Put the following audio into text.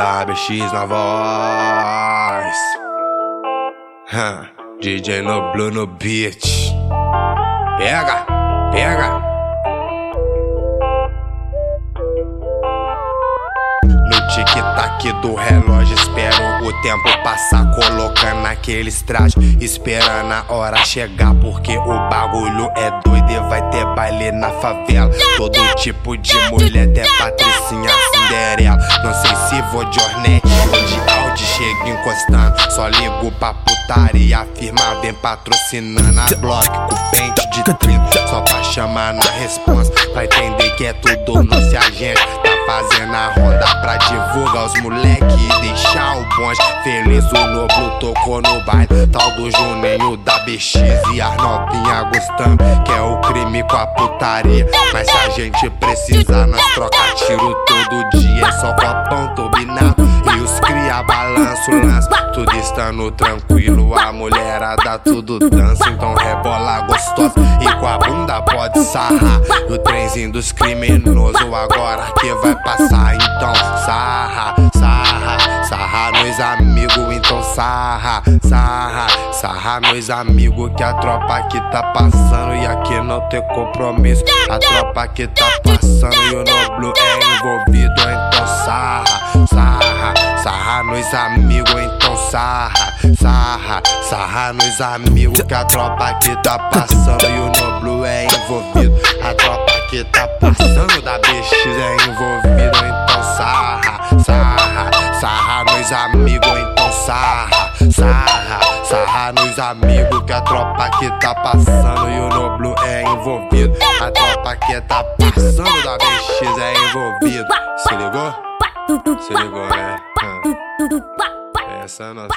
WX na voz. Huh. DJ no Blue no beat. Pega, pega. No tic-tac do relógio, o tempo passar. Colocando aqueles trajes, esperando a hora chegar. Porque o bagulho é doido e vai ter baile na favela. Todo tipo de mulher, até Patricinha Cinderela. Não sei se vou de Ornette ou de Audi, chego encostando. Só ligo pra putaria, firma bem patrocinando a Block com pente de 30. Só pra chamar na resposta, pra entender que é tudo nosso agente. Tá fazendo a ronda pra divulgar os moleque feliz. O Noblo tocou no baile, tal do Juninho da BX e as novinha gostando. Que é o crime com a putaria. Mas se a gente precisar, nós troca tiro todo dia. É só copão turbinado e os cria balanço, lance. Tudo estando tranquilo, a mulherada tudo dança. Então rebola gostosa e com a bunda pode sarrar. O trenzinho dos criminosos agora que vai passar. Então sarra, sarra, sarra nos amigos. Então sarra, sarra, sarra nos amigos. Que a tropa aqui tá passando e aqui não tem compromisso. A tropa aqui tá passando e o Noblo é envolvido. Então sarra, sarra, sarra nos amigos. Então sarra, sarra, sarra nos amigos. Que a tropa aqui tá passando e o Noblo é envolvido. A tropa aqui tá passando da BX é envolvido. Nos amigos. Então sarra, sarra, sarra nos amigos. Que a tropa aqui tá passando e o Noblo é envolvido. A tropa aqui tá passando da BX é envolvido. Se ligou? Se ligou, né? Hum. Essa é a nossa.